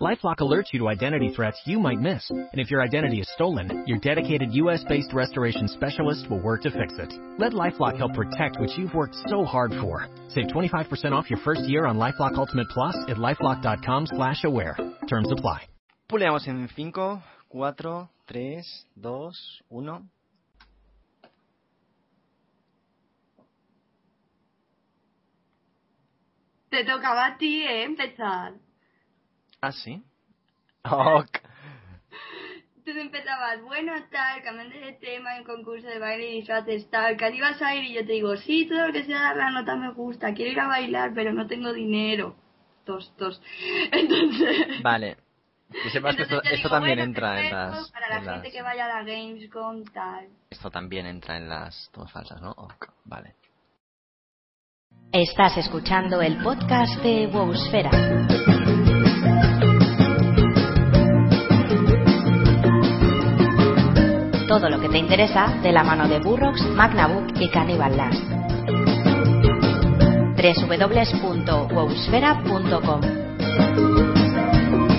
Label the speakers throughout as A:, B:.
A: LifeLock alerts you to identity threats you might miss, and if your identity is stolen, your dedicated U.S.-based restoration specialist will work to fix it. Let LifeLock help protect what you've worked so hard for. Save 25% off your first year on LifeLock Ultimate Plus at lifeLock.com/slash-aware. Terms apply.
B: Puleamos en 5, 4, 3, 2, 1.
C: Te tocaba a ti eh, empezar.
B: ¿Ah, sí? Ok.
C: Tú empezabas, bueno, tal, cambiando de tema en concurso de baile y disfraces, tal, que ibas a ir y yo te digo, sí, todo lo que sea dar la nota me gusta, quiero ir a bailar, pero no tengo dinero. Tos, tos. Entonces...
B: Vale. Que sepas que esto,
C: entonces te
B: esto
C: digo,
B: también
C: bueno,
B: entra en las...
C: Para la
B: en
C: gente
B: las-
C: que vaya a la Gamescom, tal.
B: Esto también entra en las tomas falsas, ¿no? Ok, Vale.
D: Estás escuchando el podcast de Wowsfera. Todo lo que te interesa de la mano de Burrox, Magnabook y Cannibal Last. www.wowsfera.com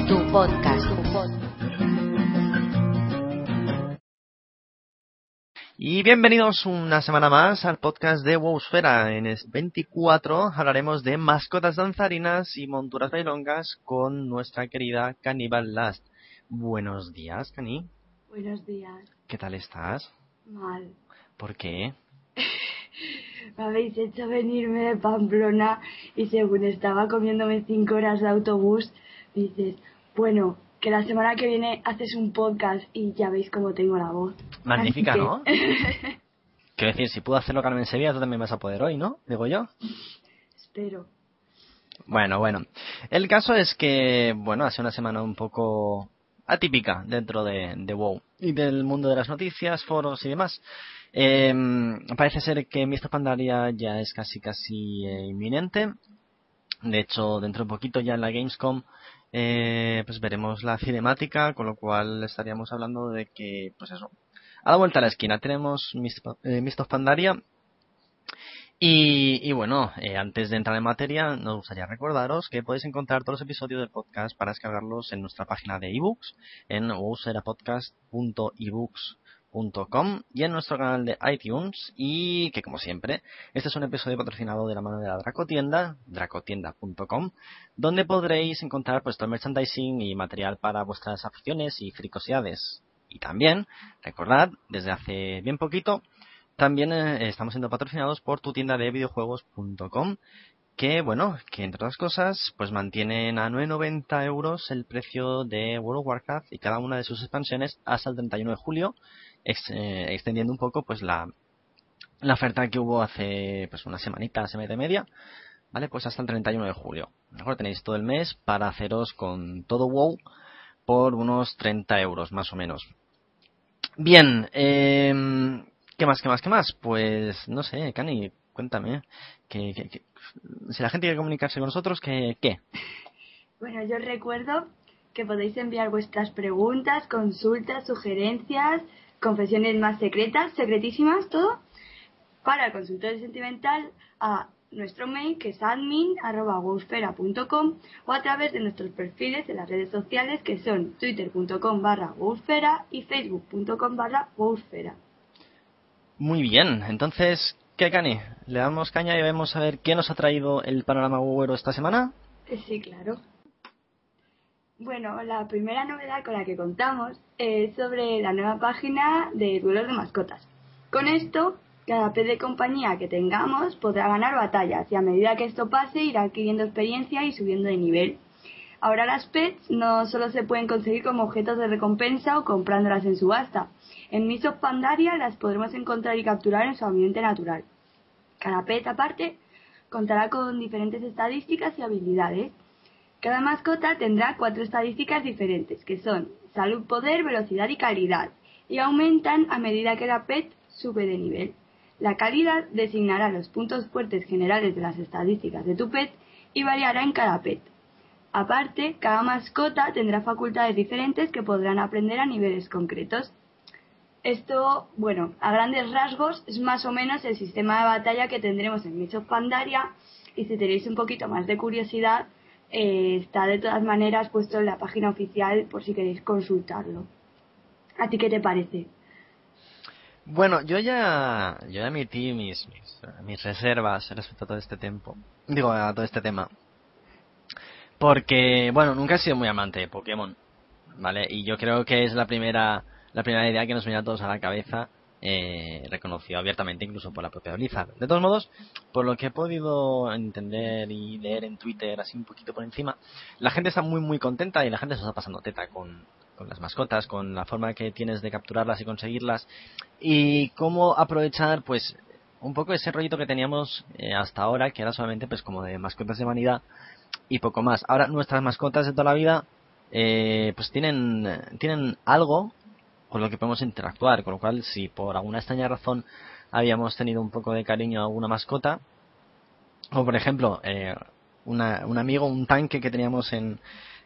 D: Tu podcast,
B: Y bienvenidos una semana más al podcast de Wowsfera. En el 24 hablaremos de mascotas danzarinas y monturas bailongas con nuestra querida Cannibal Last. Buenos días, Cani.
C: Buenos días.
B: ¿Qué tal estás?
C: Mal.
B: ¿Por qué?
C: Me habéis hecho venirme de Pamplona y según estaba comiéndome cinco horas de autobús, dices, bueno, que la semana que viene haces un podcast y ya veis cómo tengo la voz.
B: Magnífica,
C: que-
B: ¿no? Quiero decir, si puedo hacerlo Carmen Sevilla, tú también vas a poder hoy, ¿no? Digo yo.
C: Espero.
B: Bueno, bueno. El caso es que, bueno, ha sido una semana un poco atípica dentro de, de WoW y del mundo de las noticias, foros y demás. Eh, parece ser que Mr. Pandaria ya es casi casi eh, inminente. De hecho, dentro de poquito ya en la Gamescom eh, pues veremos la cinemática, con lo cual estaríamos hablando de que, pues eso, a la vuelta a la esquina. Tenemos Mist eh, Pandaria. Y, y bueno, eh, antes de entrar en materia, nos gustaría recordaros que podéis encontrar todos los episodios del podcast para descargarlos en nuestra página de ebooks, en wowserapodcast.ebooks.com y en nuestro canal de iTunes. Y que, como siempre, este es un episodio patrocinado de la mano de la Dracotienda, dracotienda.com, donde podréis encontrar pues todo merchandising y material para vuestras aficiones y fricosidades. Y también, recordad, desde hace bien poquito, también eh, estamos siendo patrocinados por tu tienda de videojuegos.com que bueno, que entre otras cosas, pues mantienen a 9,90 euros el precio de World of Warcraft y cada una de sus expansiones hasta el 31 de julio, eh, extendiendo un poco pues la, la oferta que hubo hace pues una semanita, semana y media, ¿vale? Pues hasta el 31 de julio. Mejor tenéis todo el mes para haceros con todo WoW por unos 30 euros más o menos. Bien, eh, ¿qué más, qué más, qué más? Pues no sé, Cani, cuéntame. Que, que- que- si la gente quiere comunicarse con nosotros, ¿qué? qué?
C: Bueno, yo recuerdo que podéis enviar vuestras preguntas, consultas, sugerencias, confesiones más secretas, secretísimas, todo, para el consultorio sentimental a nuestro mail que es admin.wowsfera.com o a través de nuestros perfiles en las redes sociales que son twitter.com barra y facebook.com barra.
B: Muy bien, entonces, ¿qué, Cani? ¿Le damos caña y vemos a ver qué nos ha traído el panorama wowero esta semana?
C: Eh, Sí, claro. Bueno, la primera novedad con la que contamos es sobre la nueva página de duelos de mascotas. Con esto, cada pez de compañía que tengamos podrá ganar batallas y a medida que esto pase irá adquiriendo experiencia y subiendo de nivel. Ahora las pets no solo se pueden conseguir como objetos de recompensa o comprándolas en subasta. En Miss of Pandaria las podremos encontrar y capturar en su ambiente natural. Cada pet aparte contará con diferentes estadísticas y habilidades. Cada mascota tendrá cuatro estadísticas diferentes, que son salud, poder, velocidad y calidad, y aumentan a medida que la PET sube de nivel. La calidad designará los puntos fuertes generales de las estadísticas de tu PET y variará en cada PET. Aparte, cada mascota tendrá facultades diferentes que podrán aprender a niveles concretos. Esto, bueno, a grandes rasgos es más o menos el sistema de batalla que tendremos en Mists of Pandaria y si tenéis un poquito más de curiosidad, eh, está de todas maneras puesto en la página oficial por si queréis consultarlo. ¿A ti qué te parece?
B: Bueno, yo ya, yo ya emití mis, mis, mis reservas respecto a todo este tiempo. Digo, a todo este tema. Porque, bueno, nunca he sido muy amante de Pokémon, ¿vale? Y yo creo que es la primera, la primera idea que nos viene a todos a la cabeza, eh, reconocido abiertamente incluso por la propia Blizzard. De todos modos, por lo que he podido entender y leer en Twitter así un poquito por encima, la gente está muy muy contenta y la gente se está pasando teta con, con las mascotas, con la forma que tienes de capturarlas y conseguirlas y cómo aprovechar pues un poco ese rollito que teníamos eh, hasta ahora, que era solamente pues como de mascotas de vanidad y poco más. Ahora nuestras mascotas de toda la vida eh, pues tienen, tienen algo con lo que podemos interactuar, con lo cual si por alguna extraña razón habíamos tenido un poco de cariño a alguna mascota, o por ejemplo, eh, una, un amigo, un tanque que teníamos en,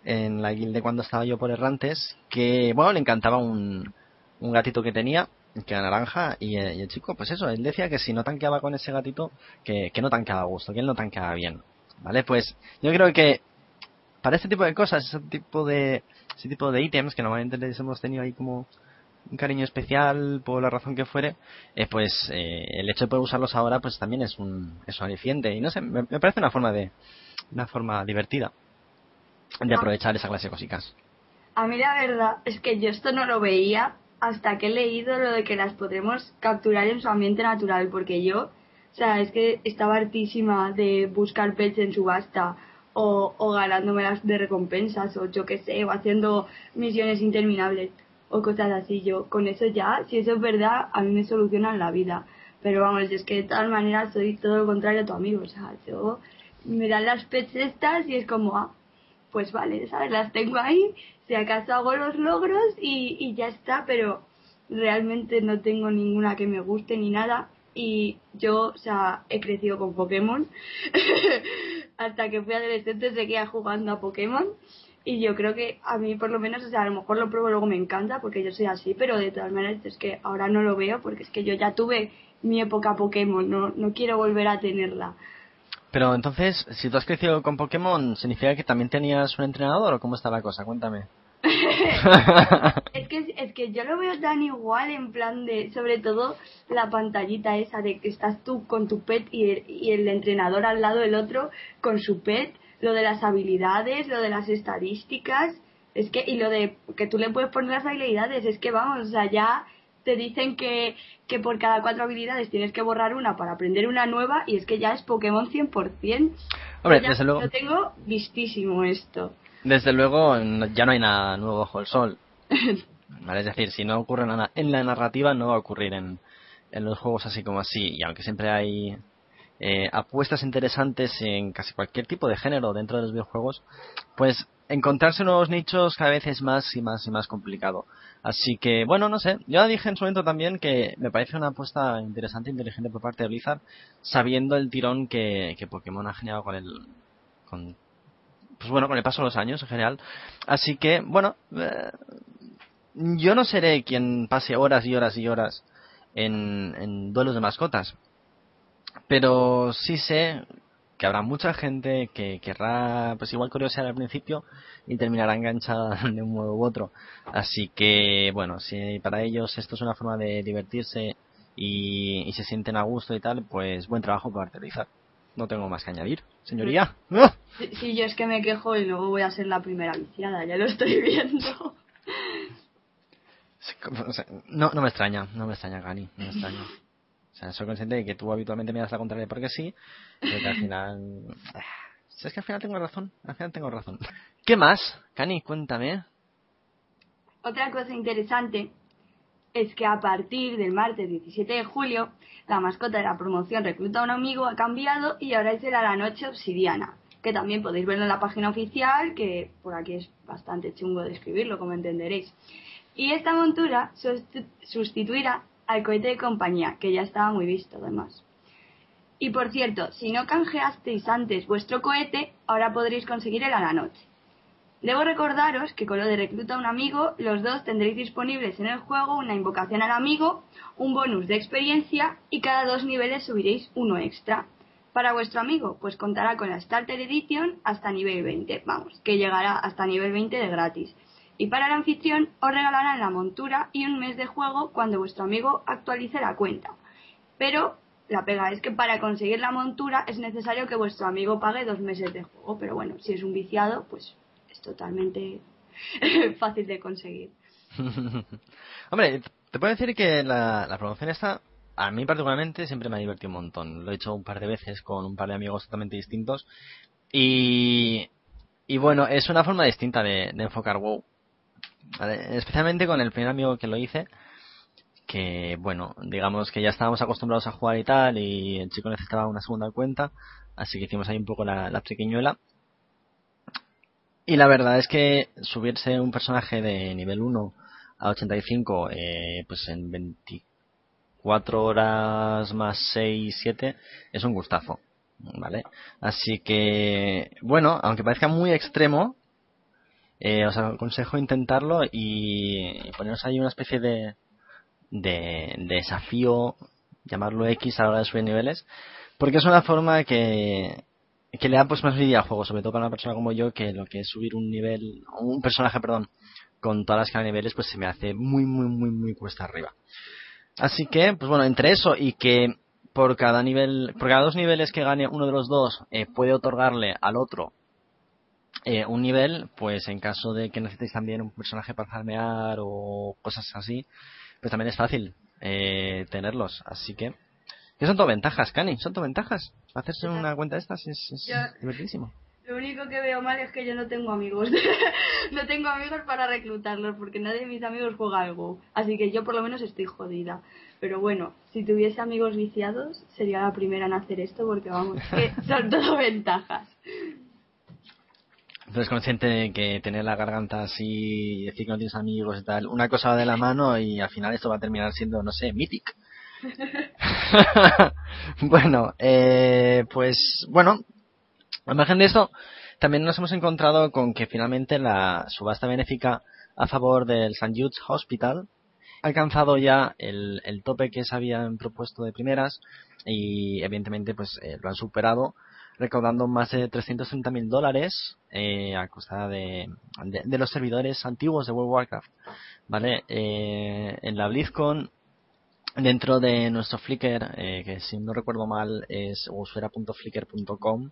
B: en la guilde cuando estaba yo por errantes, que bueno, le encantaba un, un gatito que tenía, que era naranja, y, eh, el chico, pues eso, él decía que si no tanqueaba con ese gatito, que, que no tanqueaba a gusto, que él no tanqueaba bien. ¿Vale? Pues yo creo que para este tipo de cosas, ese tipo de, ese tipo de ítems que normalmente les hemos tenido ahí como un cariño especial por la razón que fuere, eh, pues eh, el hecho de poder usarlos ahora pues también es un, es un aliciente y no sé, me, me, parece una forma de una forma divertida de aprovechar esa clase de cositas.
C: A mí la verdad es que yo esto no lo veía hasta que he leído lo de que las podemos capturar en su ambiente natural, porque yo, o sea, es que estaba hartísima de buscar pets en subasta o, o ganándomelas de recompensas o yo qué sé, o haciendo misiones interminables o cosas así. Yo con eso ya, si eso es verdad, a mí me solucionan la vida. Pero vamos, es que de todas maneras soy todo lo contrario a tu amigo. O sea, yo me dan las pets estas y es como, ah, pues vale, ¿sabes? Las tengo ahí, si acaso hago los logros y, y ya está, pero realmente no tengo ninguna que me guste ni nada. Y yo, o sea, he crecido con Pokémon. Hasta que fui adolescente seguía jugando a Pokémon y yo creo que a mí por lo menos, o sea, a lo mejor lo pruebo luego me encanta porque yo soy así, pero de todas maneras es que ahora no lo veo porque es que yo ya tuve mi época Pokémon, no, no quiero volver a tenerla.
B: Pero entonces, si tú has crecido con Pokémon, ¿significa que también tenías un entrenador o cómo está la cosa? Cuéntame.
C: es que es que yo lo veo tan igual en plan de sobre todo la pantallita esa de que estás tú con tu pet y el, y el entrenador al lado del otro con su pet lo de las habilidades, lo de las estadísticas, es que, y lo de que tú le puedes poner las habilidades, es que vamos, o sea, ya te dicen que, que por cada cuatro habilidades tienes que borrar una para aprender una nueva y es que ya es Pokémon 100%.
B: Hombre, desde luego.
C: Lo tengo vistísimo esto.
B: Desde luego, ya no hay nada nuevo bajo el sol. ¿Vale? Es decir, si no ocurre nada en la narrativa, no va a ocurrir en, en los juegos así como así. Y aunque siempre hay eh, apuestas interesantes en casi cualquier tipo de género dentro de los videojuegos, pues encontrarse nuevos nichos cada vez es más y más y más complicado. Así que, bueno, no sé, yo dije en su momento también que me parece una apuesta interesante e inteligente por parte de Blizzard, sabiendo el tirón que, Pokémon ha generado con el, con, pues bueno, con el paso de los años en general. Así que, bueno, eh, yo no seré quien pase horas y horas y horas en duelos de mascotas, pero sí sé que habrá mucha gente que querrá, pues igual curiosidad al principio y terminará enganchada de un modo u otro. Así que, bueno, si para ellos esto es una forma de divertirse y, y se sienten a gusto y tal, pues buen trabajo para realizar. No tengo más que añadir, señoría.
C: Sí, sí, yo es que me quejo y luego voy a ser la primera viciada, ya lo estoy viendo.
B: No, no me extraña, no me extraña, Gani, no me extraña. O sea, soy consciente de que tú habitualmente me das la contraria porque sí, pero que al final... Es que al final tengo razón, al final tengo razón. ¿Qué más? Cani, cuéntame.
C: Otra cosa interesante es que a partir del martes 17 de julio, la mascota de la promoción Recluta a un amigo ha cambiado y ahora es el la noche obsidiana, que también podéis verlo en la página oficial, que por aquí es bastante chungo de escribirlo, como entenderéis. Y esta montura sustituirá al cohete de compañía, que ya estaba muy visto además. Y por cierto, si no canjeasteis antes vuestro cohete, ahora podréis conseguir el a la noche. Debo recordaros que con lo de recluta a un amigo, los dos tendréis disponibles en el juego una invocación al amigo, un bonus de experiencia y cada dos niveles subiréis uno extra. Para vuestro amigo, pues contará con la Starter Edition hasta nivel 20, vamos, que llegará hasta nivel 20 de gratis. Y para el anfitrión os regalarán la montura y un mes de juego cuando vuestro amigo actualice la cuenta. Pero la pega es que para conseguir la montura es necesario que vuestro amigo pague dos meses de juego, pero bueno, si es un viciado, pues totalmente fácil de conseguir.
B: Hombre, te puedo decir que la, la promoción esta, a mí particularmente, siempre me ha divertido un montón. Lo he hecho un par de veces con un par de amigos totalmente distintos. Y, y bueno, es una forma distinta de, enfocar WoW. Especialmente con el primer amigo que lo hice, que bueno, digamos que ya estábamos acostumbrados a jugar y tal, y el chico necesitaba una segunda cuenta, así que hicimos ahí un poco la, la pequeñuela. Y la verdad es que subirse un personaje de nivel 1 a 85, eh, pues en 24 horas más 6, 7, es un gustazo. ¿Vale? Así que, bueno, aunque parezca muy extremo, eh, os aconsejo intentarlo y, poneros ahí una especie de, de, de desafío, llamarlo X a la hora de subir niveles, porque es una forma que, que le da pues más vida al juego, sobre todo para una persona como yo, que lo que es subir un nivel, un personaje, perdón, con todas las escala de niveles, pues se me hace muy, muy, muy, muy cuesta arriba. Así que, pues bueno, entre eso y que por cada nivel, por cada dos niveles que gane uno de los dos, eh, puede otorgarle al otro eh, un nivel, pues en caso de que necesitéis también un personaje para farmear o cosas así, pues también es fácil eh, tenerlos. Así que, que son todo ventajas, Cani, son todo ventajas. Hacerse una cuenta de estas es, divertidísimo.
C: Lo único que veo mal es que yo no tengo amigos. no tengo amigos para reclutarlos porque nadie de mis amigos juega algo. Así que yo por lo menos estoy jodida. Pero bueno, si tuviese amigos viciados, sería la primera en hacer esto porque vamos, que son todo ventajas.
B: Entonces consciente de que tener la garganta así y decir que no tienes amigos y tal, una cosa va de la mano y al final esto va a terminar siendo, no sé, Mythic. bueno, eh, pues bueno, al margen de esto, también nos hemos encontrado con que finalmente la subasta benéfica a favor del St. Jude's Hospital ha alcanzado ya el, tope que se habían propuesto de primeras y evidentemente pues eh, lo han superado recaudando más de 330 mil dólares eh, a costa de, de, los servidores antiguos de World of Warcraft. ¿Vale? Eh, en la BlizzCon dentro de nuestro Flickr, eh, que si no recuerdo mal es wowsfera.flickr.com,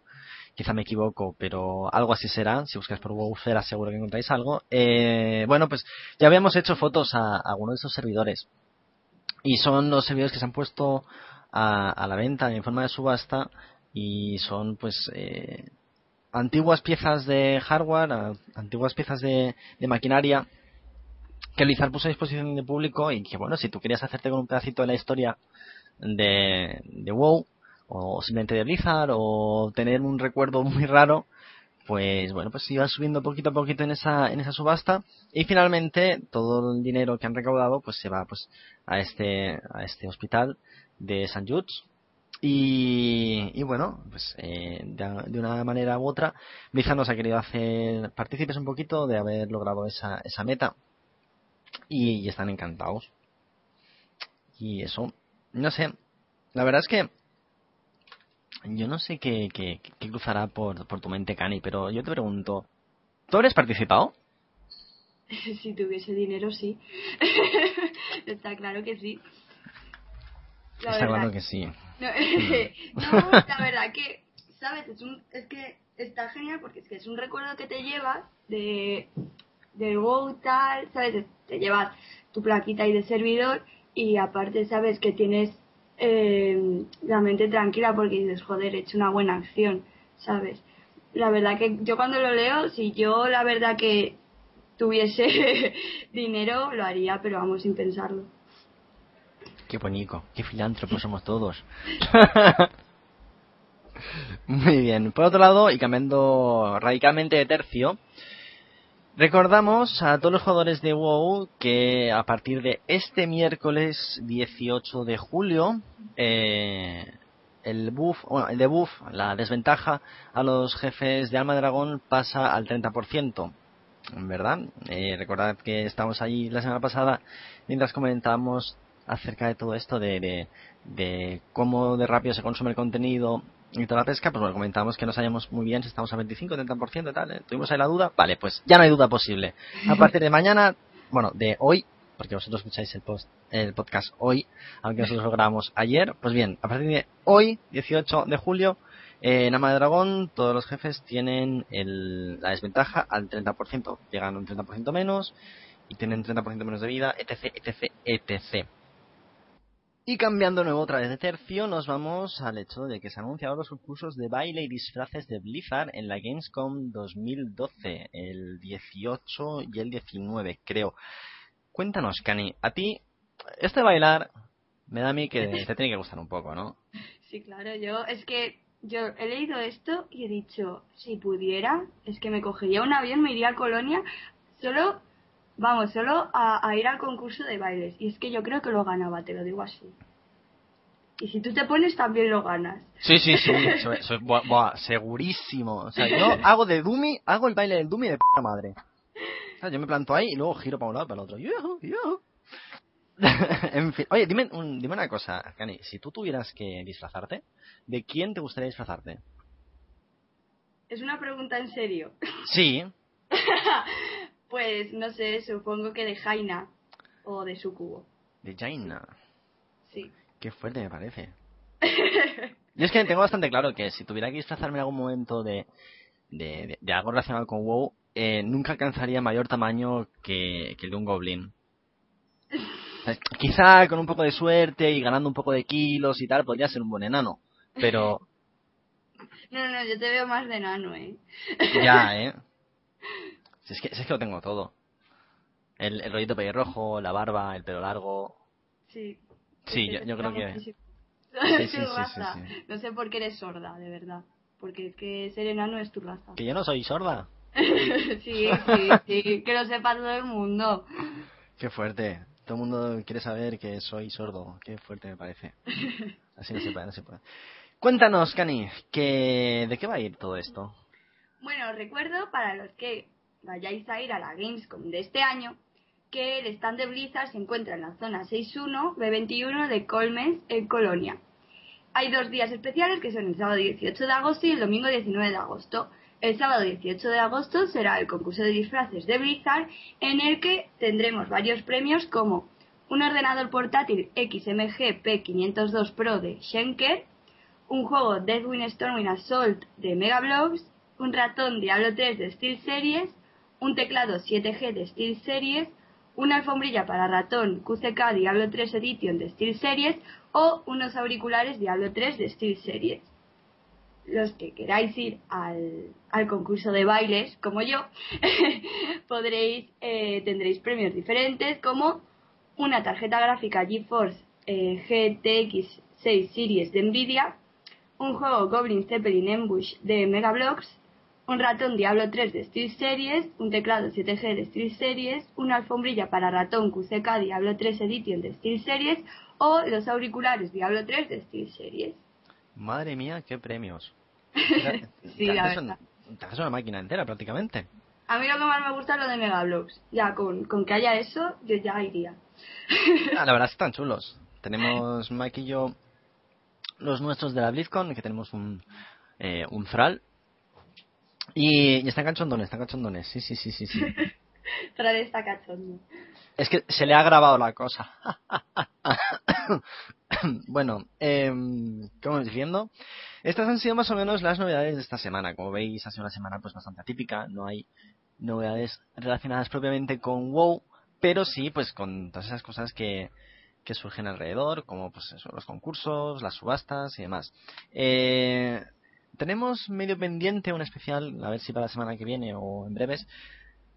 B: quizá me equivoco, pero algo así será, si buscáis por Wowsfera seguro que encontráis algo. Eh, bueno, pues ya habíamos hecho fotos a, algunos de esos servidores. Y son los servidores que se han puesto a, la venta en forma de subasta y son pues eh, antiguas piezas de hardware, antiguas piezas de maquinaria que Blizzard puso a disposición de público y que bueno, si tú querías hacerte con un pedacito de la historia de, de WoW o simplemente de Blizzard o tener un recuerdo muy raro, pues bueno, pues iba subiendo poquito a poquito en esa, en esa subasta y finalmente todo el dinero que han recaudado pues se va pues a este, a este hospital de St. Jude's y, bueno, pues eh, de, una manera u otra, Blizzard nos ha querido hacer partícipes un poquito de haber logrado esa, esa meta y, están encantados. Y eso, no sé, la verdad es que yo no sé qué, qué, cruzará por, por tu mente, Cani, pero yo te pregunto, ¿tú habrías participado?
C: si tuviese dinero, sí. Está claro que sí.
B: Está claro que sí.
C: No, la verdad que, ¿sabes? Es, un, es que está genial porque es que es un recuerdo que te llevas de, del WoW tal, ¿sabes? Te llevas tu plaquita ahí de servidor y aparte sabes que tienes eh, la mente tranquila porque dices, joder, he hecho una buena acción, ¿sabes? La verdad que yo cuando lo leo, si yo la verdad que tuviese dinero, lo haría, pero vamos sin pensarlo.
B: Qué bonito, qué filántropos somos todos. Muy bien. Por otro lado, y cambiando radicalmente de tercio, Recordamos a todos los jugadores de WoW que a partir de este miércoles 18 de julio eh, el buff, bueno, el debuff, la desventaja a los jefes de Alma Dragón pasa al 30%. ¿verdad? Eh, recordad que estamos ahí la semana pasada mientras comentábamos acerca de todo esto de, de, cómo de rápido se consume el contenido y toda la pesca, pues bueno, comentamos que no sabíamos muy bien si estamos al 25, 30% y tal. ¿eh? Tuvimos ahí la duda. Vale, pues ya no hay duda posible. A partir de mañana, bueno, de hoy, porque vosotros escucháis el, post, el podcast hoy, aunque nosotros lo grabamos ayer, pues bien, a partir de hoy, 18 de julio, eh, en Ama de Dragón, todos los jefes tienen el, la desventaja al 30%. Llegan un 30% menos y tienen 30% menos de vida, etc, etc, etc. Y cambiando nuevo otra vez de tercio, nos vamos al hecho de que se han anunciado los concursos de baile y disfraces de Blizzard en la Gamescom 2012, el 18 y el 19, creo. Cuéntanos, Cani, a ti, este bailar me da a mí que te tiene que gustar un poco, ¿no?
C: Sí, claro, yo es que yo he leído esto y he dicho, si pudiera, es que me cogería un avión, me iría a Colonia, solo, vamos, solo a, a ir al concurso de bailes. Y es que yo creo que lo ganaba, te lo digo así. Y si tú te pones, también lo ganas.
B: Sí, sí, sí, soy, soy- buah, buah, segurísimo. O sea, yo hago de Dumi, hago el baile del Dumi de puta madre. O sea, yo me planto ahí y luego giro para un lado y para el otro. Yujú, yujú. en fin, oye, dime, un- dime una cosa, Cani, si tú tuvieras que disfrazarte, ¿de quién te gustaría disfrazarte?
C: Es una pregunta en serio.
B: Sí,
C: pues no sé, supongo que de Jaina o de Sucubo.
B: de Jaina.
C: Sí.
B: Qué fuerte me parece. Yo es que tengo bastante claro que si tuviera que disfrazarme en algún momento de, de, de- de algo relacionado con WoW, eh, nunca alcanzaría mayor tamaño que, que el de un goblin. O sea, Quizá con un poco de suerte y ganando un poco de kilos y tal, podría ser un buen enano. Pero
C: No, no, yo te veo más de nano, ¿eh?
B: ya, ¿eh? Si es que, si es que lo tengo todo. El, el rollito pelirrojo, la barba, el pelo largo.
C: Sí.
B: Sí,
C: Es
B: yo, yo creo que... sí, sí, sí.
C: No sé por qué eres sorda, de verdad. Porque es que ser enano es tu raza.
B: Que yo no soy sorda.
C: sí, sí, sí, que lo sepa todo el mundo.
B: Qué fuerte. Todo el mundo quiere saber que soy sordo. Qué fuerte me parece. Así no se puede, no se puede. Cuéntanos, Cani, que... ¿de qué va a ir todo esto?
C: Bueno, recuerdo para los que vayáis a ir a la Gamescom de este año que el stand de Blizzard se encuentra en la zona 6.1 B21 de Colmens en Colonia. Hay dos días especiales que son el sábado 18 de agosto y el domingo 19 de agosto. El sábado 18 de agosto será el concurso de disfraces de Blizzard en el que tendremos varios premios como un ordenador portátil XMG P502 Pro de Schenker, un juego Deathwing Storming Assault de Megablogs, un ratón Diablo 3 de SteelSeries, un teclado 7G de SteelSeries, una alfombrilla para ratón QCK Diablo 3 Edition de SteelSeries o unos auriculares Diablo 3 de SteelSeries. Los que queráis ir al, concurso de bailes, como yo, podréis, eh, tendréis premios diferentes como una tarjeta gráfica GeForce eh, GTX 6 Series de Nvidia, un juego Goblin Zeppelin Ambush de Megablox, un ratón Diablo 3 de SteelSeries, un teclado 7G de SteelSeries, una alfombrilla para ratón QCK Diablo 3 Edition de SteelSeries o los auriculares Diablo 3 de SteelSeries.
B: Madre mía, qué premios.
C: Sí, la verdad.
B: te haces una máquina entera prácticamente.
C: A mí lo que más me gusta es lo de Megablogs. Ya, con, con que haya eso, yo ya iría.
B: Ah, la verdad están chulos. Tenemos Mike y yo los nuestros de la BlizzCon, que tenemos un, eh, un Thrall. Y, y están cachondones, están cachondones. Sí, sí, sí, sí, sí.
C: Trae esta cachondo.
B: Es que se le ha grabado la cosa. bueno, eh, como diciendo, estas han sido más o menos las novedades de esta semana. Como veis, ha sido una semana pues bastante atípica. No hay novedades relacionadas propiamente con WoW, pero sí pues con todas esas cosas que, que surgen alrededor, como pues eso, los concursos, las subastas y demás. Eh, tenemos medio pendiente un especial, a ver si para la semana que viene o en breves,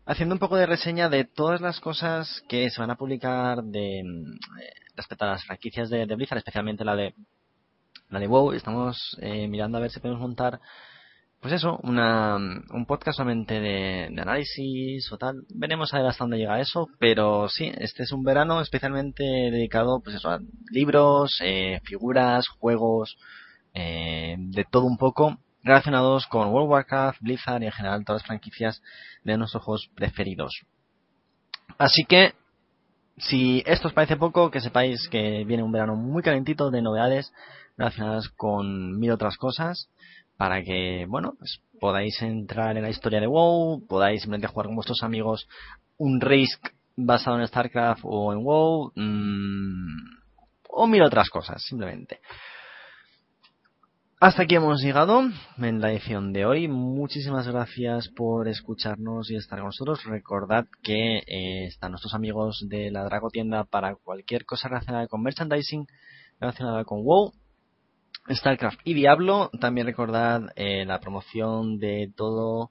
B: haciendo un poco de reseña de todas las cosas que se van a publicar de mm, eh, respecto a las franquicias de, Blizzard, especialmente la de la de WoW. Estamos eh, mirando a ver si podemos montar, pues eso, una, un podcast solamente de, de análisis o tal. Veremos a ver hasta dónde llega eso, pero sí, este es un verano especialmente dedicado, pues eso, a libros, eh, figuras, juegos, eh, de todo un poco relacionados con World of Warcraft, Blizzard y en general todas las franquicias de nuestros juegos preferidos. Así que, si esto os parece poco, que sepáis que viene un verano muy calentito de novedades relacionadas con mil otras cosas para que, bueno, pues podáis entrar en la historia de WoW, podáis simplemente jugar con vuestros amigos un Risk basado en StarCraft o en WoW, mmm, o mil otras cosas, simplemente. Hasta aquí hemos llegado en la edición de hoy. Muchísimas gracias por escucharnos y estar con nosotros. Recordad que eh, están nuestros amigos de la Draco Tienda para cualquier cosa relacionada con merchandising, relacionada con WoW, StarCraft y Diablo. También recordad eh, la promoción de todo,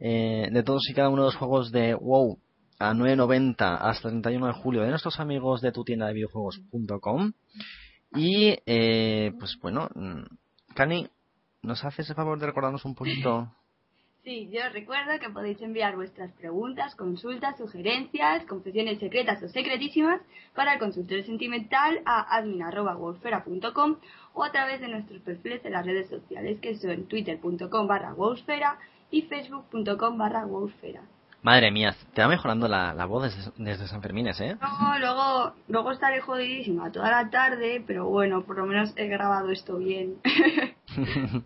B: eh, de todos y cada uno de los juegos de WoW a 9.90 hasta el 31 de julio de nuestros amigos de tu tienda de videojuegos.com. Y, eh, pues bueno, mm, Cani, ¿nos haces el favor de recordarnos un poquito?
C: Sí, yo os recuerdo que podéis enviar vuestras preguntas, consultas, sugerencias, confesiones secretas o secretísimas para el consultorio sentimental a admin.wolfera.com o a través de nuestros perfiles en las redes sociales que son twitter.com barra y facebook.com barra
B: Madre mía, te va mejorando la, voz desde, San Fermín, ¿eh?
C: No, luego, luego estaré jodidísima toda la tarde, pero bueno, por lo menos he grabado esto bien.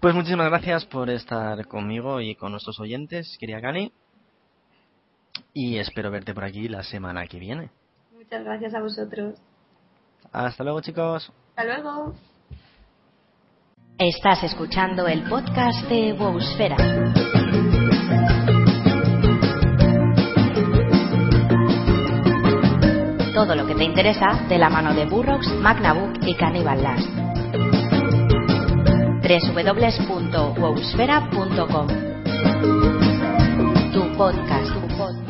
B: pues muchísimas gracias por estar conmigo y con nuestros oyentes, quería Gani. Y espero verte por aquí la semana que viene.
C: Muchas gracias a vosotros.
B: Hasta luego, chicos.
C: Hasta luego.
D: Estás escuchando el podcast de Wowsfera. Todo lo que te interesa de la mano de Burrox, Magnabook y Cannibal Last. www.wowsfera.com Tu podcast. Tu podcast.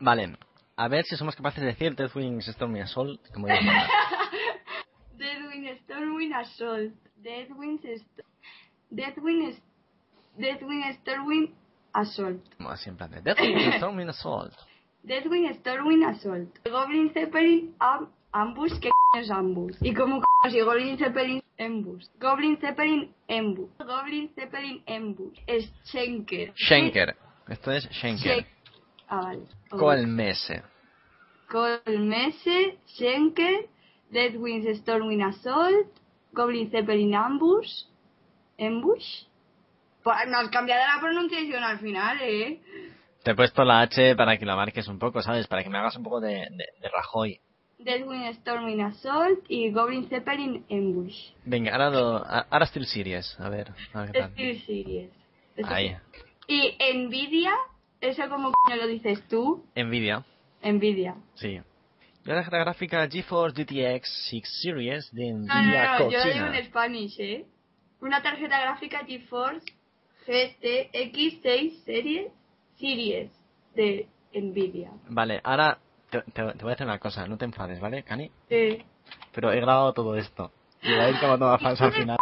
B: Vale, a ver si somos capaces de decir Deathwing Stormy Assault como
C: Deathwing Stormwind Assault. Deathwing St Deathwing Deathwing Stormwind Assault.
B: Así en plan de Stormwind Assault.
C: Deathwing Stormwind Assault. Goblin Zeppelin Am Ambush, ¿qué es Ambush? Y como si Goblin Zeppelin Ambush. Goblin Zeppelin Ambush. Goblin Zeppelin Ambush. Es Schenker.
B: Schenker. Esto es Schenker.
C: ah, vale.
B: Colmese.
C: Colmese, Schenker, Deathwings Stormwind Assault, Goblin Zeppelin Ambush, Ambush. Pues no has cambiado la pronunciación al final, ¿eh?
B: Te he puesto la H para que la marques un poco, ¿sabes? Para que me hagas un poco de, de, Rajoy.
C: Deathwing Stormwind Assault y Goblin Zeppelin Ambush.
B: Venga, ahora, lo, ahora Steel Series, a ver. A ver.
C: Steel Series.
B: Ahí.
C: Y Nvidia, ¿eso como lo dices tú?
B: Nvidia.
C: Nvidia.
B: Sí. La tarjeta gráfica GeForce GTX 6 Series de
C: Nvidia no, no, no, Yo lo digo en Spanish, ¿eh? Una tarjeta gráfica GeForce GTX 6 Series Series de Nvidia.
B: Vale, ahora te, voy a decir una cosa, no te enfades, ¿vale, Cani?
C: Sí.
B: Pero he grabado todo esto. Y va a ir como falsa al final.